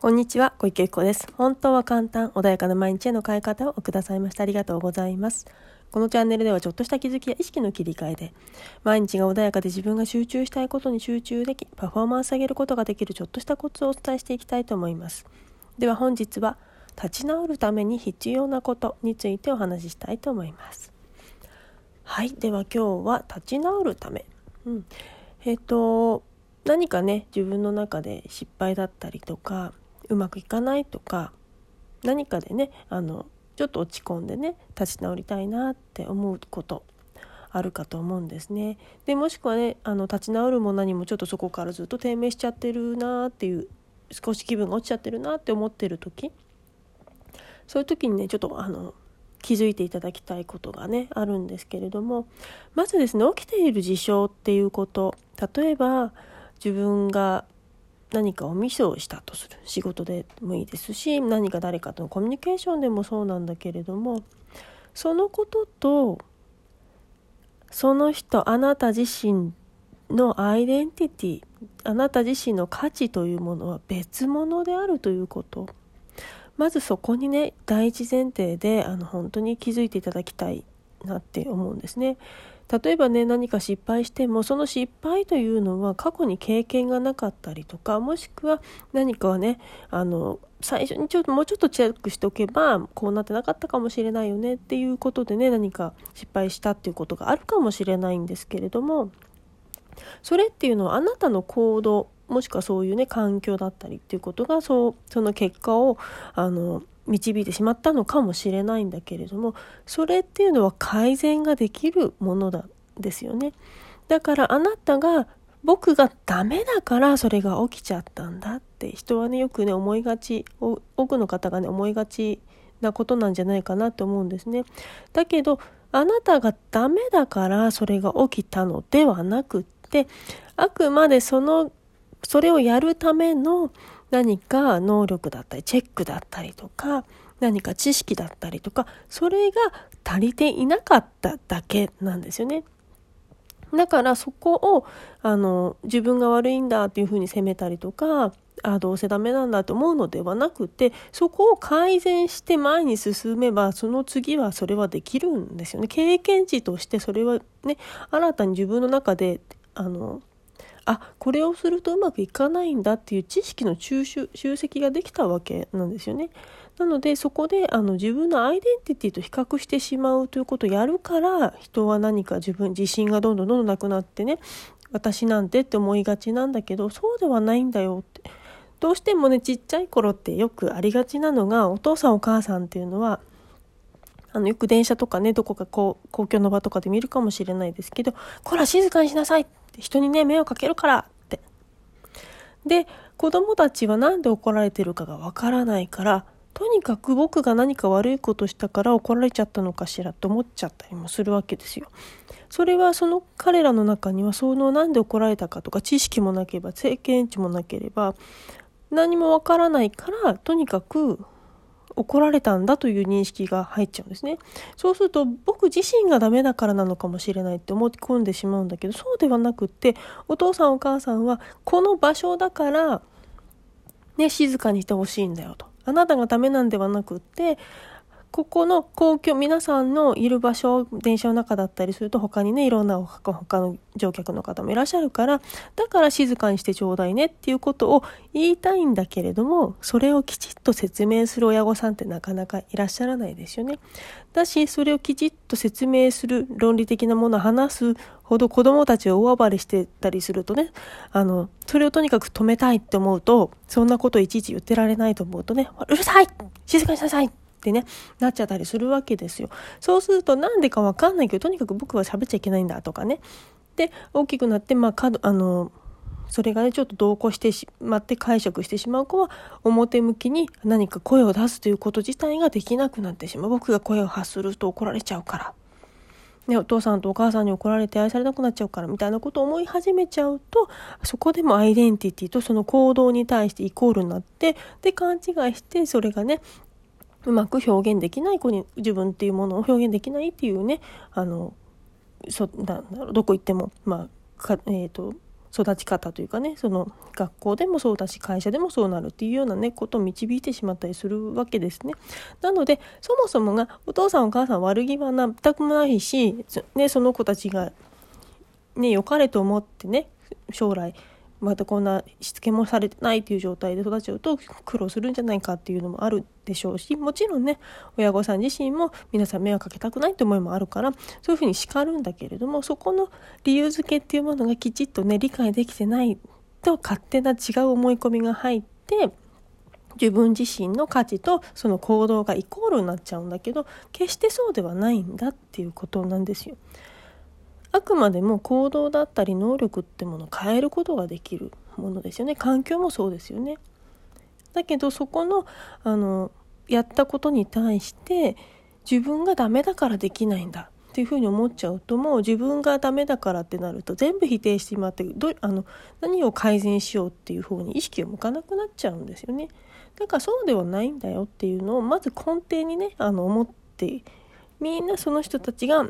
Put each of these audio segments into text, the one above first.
こんにちは、小池由子です。本当は簡単、穏やかな毎日への変え方をくださいましてありがとうございます。このチャンネルではちょっとした気づきや意識の切り替えで、毎日が穏やかで自分が集中したいことに集中でき、パフォーマンス上げることができるちょっとしたコツをお伝えしていきたいと思います。では本日は、立ち直るために必要なことについてお話ししたいと思います。はい、では今日は立ち直るため。うん。えっ、ー、と、何かね、自分の中で失敗だったりとか、うまくいかないとか何かでねあのちょっと落ち込んでね立ち直りたいなって思うことあるかと思うんですね。でもしくはねあの立ち直るも何もちょっとそこからずっと低迷しちゃってるなっていう少し気分が落ちちゃってるなって思ってる時そういう時にねちょっとあの気づいていただきたいことがねあるんですけれどもまずですね起きている事象っていうこと例えば自分が何かをミスをしたとする仕事でもいいですし何か誰かとのコミュニケーションでもそうなんだけれどもそのこととその人あなた自身のアイデンティティあなた自身の価値というものは別物であるということ。まずそこにね第一前提であの本当に気づいていただきたい。なって思うんですね。例えばね何か失敗してもその失敗というのは過去に経験がなかったりとかもしくは何かはねあの最初にちょっともうちょっとチェックしておけばこうなってなかったかもしれないよねっていうことでね何か失敗したっていうことがあるかもしれないんですけれどもそれっていうのはあなたの行動もしくはそういうね環境だったりっていうことがそうその結果をあの導いてしまったのかもしれないんだけれどもそれっていうのは改善ができるものなんですよね。だからあなたが僕がダメだからそれが起きちゃったんだって人はねよくね思いがち多くの方がね思いがちなことなんじゃないかなと思うんですね。だけどあなたがダメだからそれが起きたのではなくってあくまでそのそれをやるための何か能力だったりチェックだったりとか何か知識だったりとかそれが足りていなかっただけなんですよね。だからそこをあの自分が悪いんだっていうふうに責めたりとかあどうせダメなんだと思うのではなくてそこを改善して前に進めばその次はそれはできるんですよね経験値としてそれはね新たに自分の中であのあこれをするとうまくいかないんだっていう知識の集集積ができたわけなんですよね。なのでそこであの自分のアイデンティティと比較してしまうということをやるから人は何か自分自信がどんどんどんどんなくなってね私なんてって思いがちなんだけどそうではないんだよってどうしてもねちっちゃい頃ってよくありがちなのがお父さんお母さんっていうのはあのよく電車とかねどこかこう公共の場とかで見るかもしれないですけど「こら静かにしなさい」って人にね、目をかけるからって。で、子供たちは何で怒られてるかがわからないから、とにかく僕が何か悪いことしたから怒られちゃったのかしらと思っちゃったりもするわけですよ。それはその彼らの中にはその何で怒られたかとか知識もなければ経験値もなければ何もわからないからとにかく怒られたんだという認識が入っちゃうんですね。そうすると僕自身がダメだからなのかもしれないって思い込んでしまうんだけどそうではなくってお父さんお母さんはこの場所だからね静かにしてほしいんだよと。あなたがダメなんではなくってここの公共、皆さんのいる場所、電車の中だったりすると他にね、いろんな他の乗客の方もいらっしゃるから、だから静かにしてちょうだいねっていうことを言いたいんだけれども、それをきちっと説明する親御さんってなかなかいらっしゃらないですよね。だし、それをきちっと説明する論理的なものを話すほど子供たちを大暴れしてたりするとね、あの、それをとにかく止めたいって思うと、そんなこといちいち言ってられないと思うとね、うるさい静かにしなさいってね、なっちゃったりするわけですよ。そうするとなんでかわかんないけど、とにかく僕は喋っちゃいけないんだとかね。で、大きくなって、まあ、あの、それがね、ちょっと同行してしまって解釈してしまう子は、表向きに何か声を出すということ自体ができなくなってしまう。僕が声を発すると怒られちゃうから。ね、お父さんとお母さんに怒られて愛されなくなっちゃうからみたいなことを思い始めちゃうとそこでもアイデンティティとその行動に対してイコールになってで勘違いしてそれがねうまく表現できない子に自分っていうものを表現できないっていうねあのそなんだろうどこ行ってもまあか、えーと、育ち方というかねその学校でもそうだし会社でもそうなるっていうようなねことを導いてしまったりするわけですね。なのでそもそもがお父さんお母さん悪気は全くないし、ね、その子たちがね良かれと思ってね将来またこんなしつけもされてないっていう状態で育っちゃうと苦労するんじゃないかっていうのもあるでしょうしもちろんね親御さん自身も皆さん迷惑かけたくないって思いもあるからそういうふうに叱るんだけれどもそこの理由付けっていうものがきちっとね理解できてないと勝手な違う思い込みが入って自分自身の価値とその行動がイコールになっちゃうんだけど決してそうではないんだっていうことなんですよ。あくまでも行動だったり能力ってものを変えることができるものですよね環境もそうですよね。だけどそこのあのやったことに対して自分がダメだからできないんだっていうふうに思っちゃうともう自分がダメだからってなると全部否定してしまってどあの何を改善しようっていう方に意識を向かなくなっちゃうんですよね。だからそうではないんだよっていうのをまず根底にねあの思ってみんなその人たちが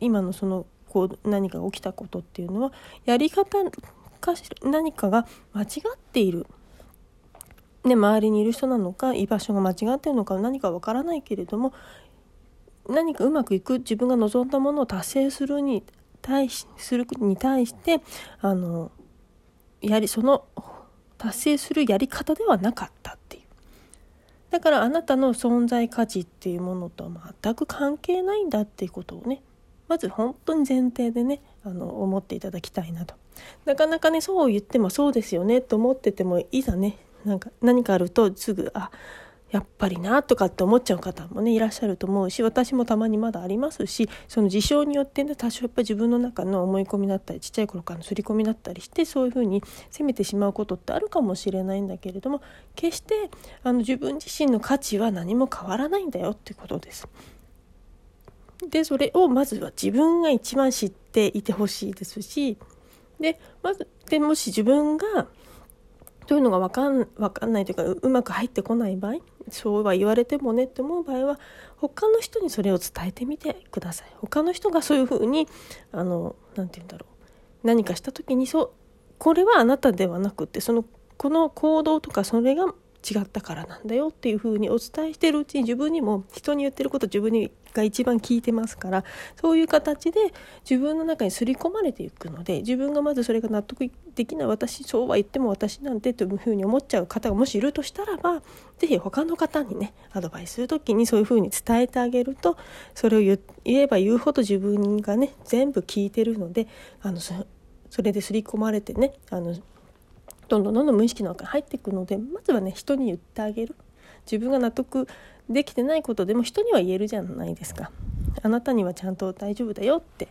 今のそのこう何か起きたことっていうのはやり方かし何かが間違っている。ね、周りにいる人なのか居場所が間違ってるのか何かわからないけれども何かうまくいく自分が望んだものを達成するに対しするに対してあのやりその達成するやり方ではなかったっていうだからあなたの存在価値っていうものとは全く関係ないんだっていうことをねまず本当に前提でねあの思っていただきたいなとなかなかねそう言ってもそうですよねと思っててもいざねなんか何かあるとすぐあやっぱりなとかって思っちゃう方もねいらっしゃると思うし私もたまにまだありますしその事象によってね多少やっぱり自分の中の思い込みだったりちっちゃい頃からの刷り込みだったりしてそういうふうに責めてしまうことってあるかもしれないんだけれども決してあの自分自身の価値は何も変わらないんだよっていうことです。でそれをまずは自分が一番知っていてほしいですしでまずでもし自分がそういうのが分かん分かんないというかうまく入ってこない場合そうは言われてもねって思う場合は他の人にそれを伝えてみてください。他の人がそういうふうにあの何て言うんだろう。何かした時にそうこれはあなたではなくてそのこの行動とかそれが違ったからなんだよっていうふうにお伝えしてるうちに自分にも人に言ってること自分にが一番聞いてますからそういう形で自分の中に刷り込まれていくので自分がまずそれが納得できない私そうは言っても私なんてというふうに思っちゃう方がもしいるとしたらば是非他の方にねアドバイスする時にそういうふうに伝えてあげるとそれを言えば言うほど自分がね全部聞いてるのであのそれで刷り込まれてねあのどんどんどんどん無意識の中に入っていくのでまずはね人に言ってあげる。自分が納得できてないことでも人には言えるじゃないですか。あなたにはちゃんと大丈夫だよって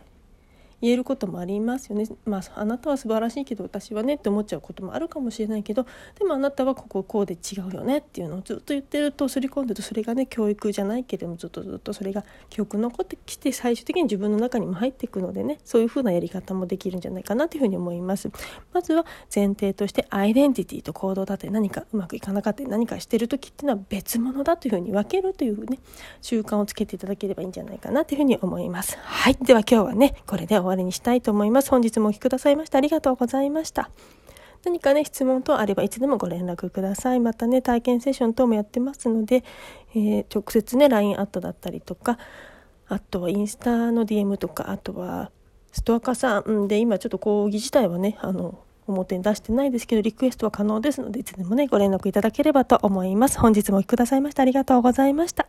言えることもありますよね。まああなたは素晴らしいけど私はねって思っちゃうこともあるかもしれないけどでもあなたはこここうで違うよねっていうのをずっと言ってると刷り込んでるとそれがね教育じゃないけれどもずっとずっとそれが記憶残ってきて最終的に自分の中にも入っていくのでねそういう風なやり方もできるんじゃないかなというふうに思います。まずは前提としてアイデンティティと行動だって何かうまくいかなかったり何かしてる時っていうのは別物だというふうに分けるというね習慣をつけていただければいいんじゃないかなというふうに思います。はいでは今日はねこれで終わりにしたいと思います。本日もお聴きくださいましてありがとうございました。何かね、質問等あればいつでもご連絡ください。またね、体験セッション等もやってますので、えー、直接ね、LINE アットだったりとか、あとはインスタの DM とか、あとはストアカさんで、今ちょっと講義自体はね、あの、表に出してないですけど、リクエストは可能ですので、いつでもね、ご連絡いただければと思います。本日もお聴きくださいましてありがとうございました。